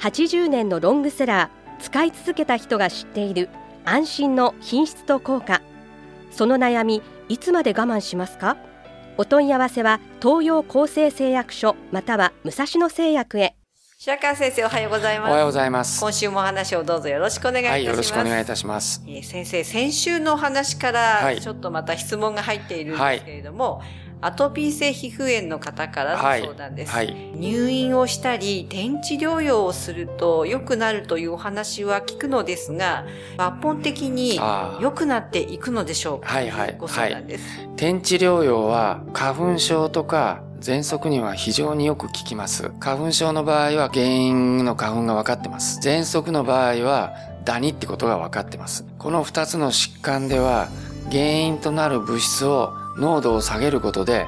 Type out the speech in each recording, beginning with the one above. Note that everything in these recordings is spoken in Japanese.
80年のロングセラー使い続けた人が知っている安心の品質と効果。その悩みいつまで我慢しますか？お問い合わせは東洋厚生製薬所または武蔵野製薬へ。白川先生おはようございます。おはようございます。今週もお話をどうぞよろしくお願いいたはい、します、よろしくお願いいたします。えー先生先週のお話かはい。らちょっとまた質問が入っているんですけれども、アトピー性皮膚炎の方からの相談です、はい。はい入院をしたり転地療養をすると良くなるというお話は聞くのですが抜本的に良くなっていくのでしょうか？はいはいご相談です、天地療養は花粉症とか喘息には非常によく効きます。花粉症の場合は原因の花粉が分かってます。喘息の場合はダニってことが分かってます。この二つの疾患では原因となる物質を濃度を下げることで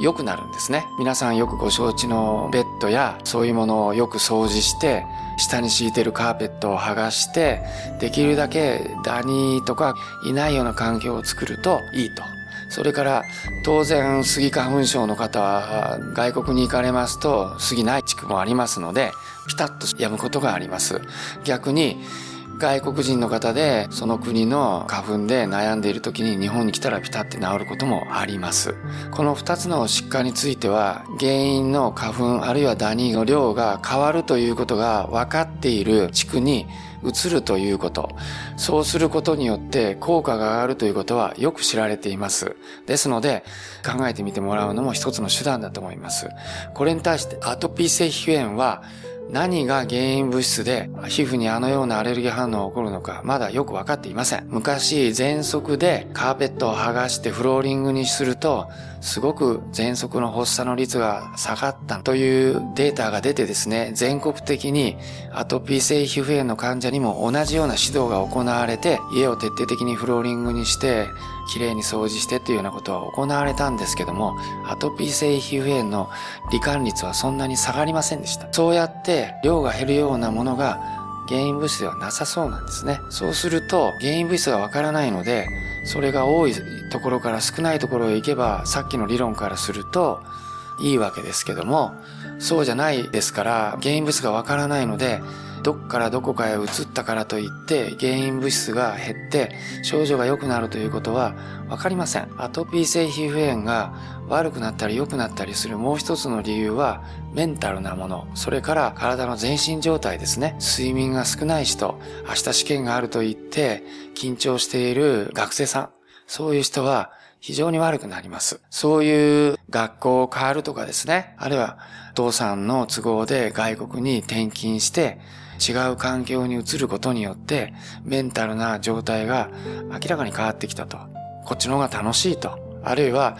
良くなるんですね。皆さんよくご承知のベッドやそういうものをよく掃除して下に敷いてるカーペットを剥がしてできるだけダニとかいないような環境を作るといいと。それから当然スギ花粉症の方は外国に行かれますとスギない地区もありますのでピタッと止むことがあります。逆に外国人の方でその国の花粉で悩んでいる時に日本に来たらピタッて治ることもあります。この2つの疾患については原因の花粉あるいはダニの量が変わるということが分かっている地区に移るということ。そうすることによって効果が上がるということはよく知られています。ですので考えてみてもらうのも一つの手段だと思います。これに対してアトピー性皮膚炎は何が原因物質で皮膚にあのようなアレルギー反応が起こるのかまだよくわかっていません。昔喘息でカーペットを剥がしてフローリングにするとすごく喘息の発作の率が下がったというデータが出てですね、全国的にアトピー性皮膚炎の患者にも同じような指導が行われて家を徹底的にフローリングにしてきれいに掃除してというようなことは行われたんですけどもアトピー性皮膚炎の罹患率はそんなに下がりませんでしたそうやって量が減るようなものが原因物質ではなさそうなんですね。そうすると原因物質がわからないのでそれが多いところから少ないところへ行けばさっきの理論からするといいわけですけどもそうじゃないですから原因物質がわからないのでどっからどこかへ移ったからといって原因物質が減って症状が良くなるということはわかりません。アトピー性皮膚炎が悪くなったり良くなったりするもう一つの理由はメンタルなもの、それから体の全身状態ですね。睡眠が少ない人、明日試験があると言って緊張している学生さん、そういう人は非常に悪くなります。そういう学校を変わるとかですね。あるいは、お父さんの都合で外国に転勤して、違う環境に移ることによって、メンタルな状態が明らかに変わってきたと。こっちの方が楽しいと。あるいは、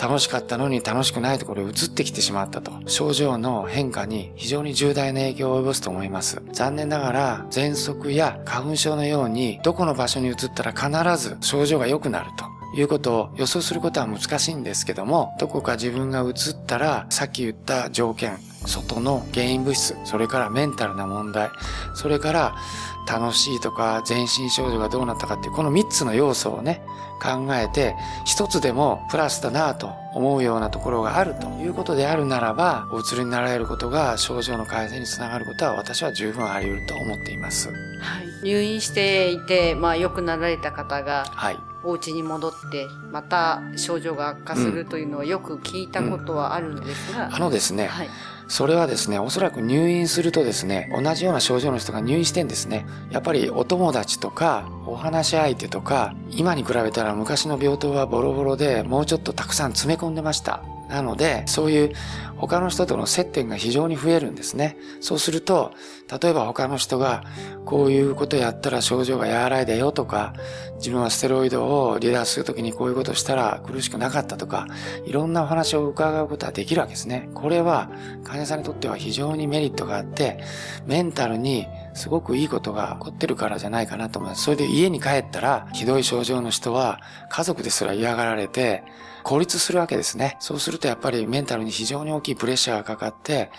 楽しかったのに楽しくないところへ移ってきてしまったと。症状の変化に非常に重大な影響を及ぼすと思います。残念ながら、喘息や花粉症のように、どこの場所に移ったら必ず症状が良くなると。いうことを予想することは難しいんですけども、どこか自分が移ったら、さっき言った条件、外の原因物質、それからメンタルな問題、それから楽しいとか全身症状がどうなったかっていう、この3つの要素をね、考えて、一つでもプラスだなと思うようなところがあるということであるならば、お移りになられることが症状の改善につながることは私は十分あり得ると思っています。はい、入院していて、まあ、良くなられた方がはい。お家に戻ってまた症状が悪化するというのはよく聞いたことはあるんですが、あのですね、はい、それはですね、おそらく入院するとですね、同じような症状の人が入院してんですね。やっぱりお友達とか、お話し相手とか、今に比べたら昔の病棟はボロボロでもうちょっとたくさん詰め込んでました。なので、そういう他の人との接点が非常に増えるんですね。そうすると、例えば他の人がこういうことやったら症状が和らいだよとか、自分はステロイドを離脱するときにこういうことしたら苦しくなかったとか、いろんなお話を伺うことはできるわけですね。これは患者さんにとっては非常にメリットがあって、メンタルにすごくいいことが起こってるからじゃないかなと思います。それで家に帰ったら、ひどい症状の人は家族ですら嫌がられて、孤立するわけですね。そうするとやっぱりメンタルに非常に大きいプレッシャーがかかって、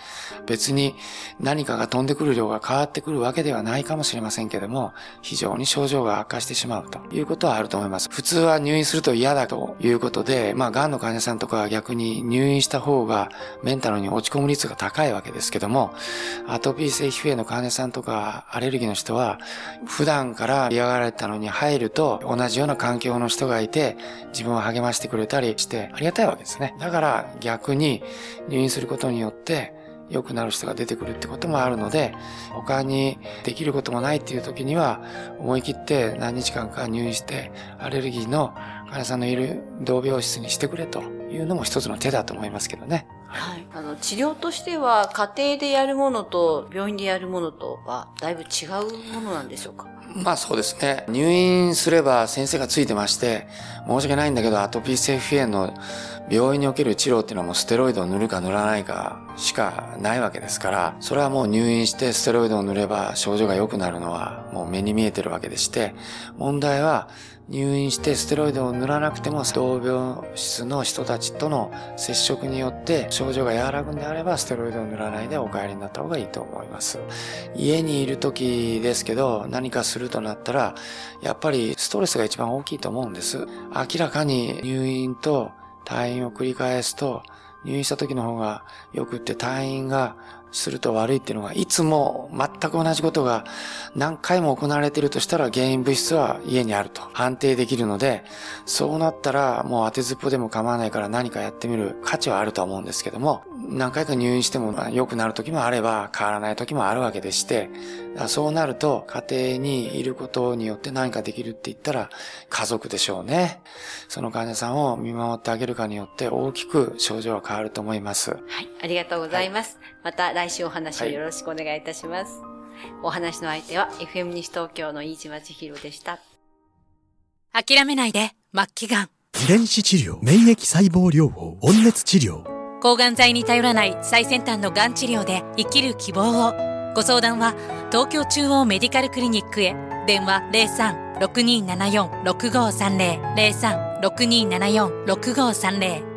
別に何かが飛んでくる量が変わってくるわけではないかもしれませんけども、非常に症状が悪化してしまうということはあると思います。普通は入院すると嫌だということで、まあ、癌の患者さんとかは逆に入院した方がメンタルに落ち込む率が高いわけですけども、アトピー性皮膚炎の患者さんとかアレルギーの人は、普段から嫌がられたのに入ると同じような環境の人がいて、自分を励ましてくれたり、してありがたいわけですね。だから逆に入院することによって良くなる人が出てくるってこともあるので、他にできることもないっていう時には、思い切って何日間か入院して、アレルギーの患者さんのいる同病室にしてくれというのも一つの手だと思いますけどね。はい。あの、治療としては、家庭でやるものと病院でやるものとは、だいぶ違うものなんでしょうか？まあそうですね。入院すれば先生がついてまして、申し訳ないんだけど、アトピー性皮膚炎の病院における治療っていうのはもうステロイドを塗るか塗らないかしかないわけですから、それはもう入院してステロイドを塗れば症状が良くなるのはもう目に見えてるわけでして、問題は入院してステロイドを塗らなくても同病室の人たちとの接触によって症状が和らぐんであればステロイドを塗らないでお帰りになった方がいいと思います。家にいる時ですけど何かするとなったらやっぱりストレスが一番大きいと思うんです。明らかに入院と退院を繰り返すと、入院した時の方が良くって退院がすると悪いっていうのが、いつも全く同じことが何回も行われているとしたら原因物質は家にあると判定できるので、そうなったらもう当てずっぽでも構わないから何かやってみる価値はあると思うんですけども、何回か入院しても良くなる時もあれば変わらない時もあるわけでして、そうなると家庭にいることによって何かできるって言ったら家族でしょうね。その患者さんを見守ってあげるかによって大きく症状は変わると思います。はい、ありがとうございます。はい、また来週お話をよろしくお願いいたします。はい、お話の相手は FM 西東京の飯島千尋でした。諦めないで、末期がん。遺伝子治療、免疫細胞療法、温熱治療。抗がん剤に頼らない最先端のがん治療で生きる希望を。ご相談は東京中央メディカルクリニックへ。電話03-6274-6530。03-6274-6530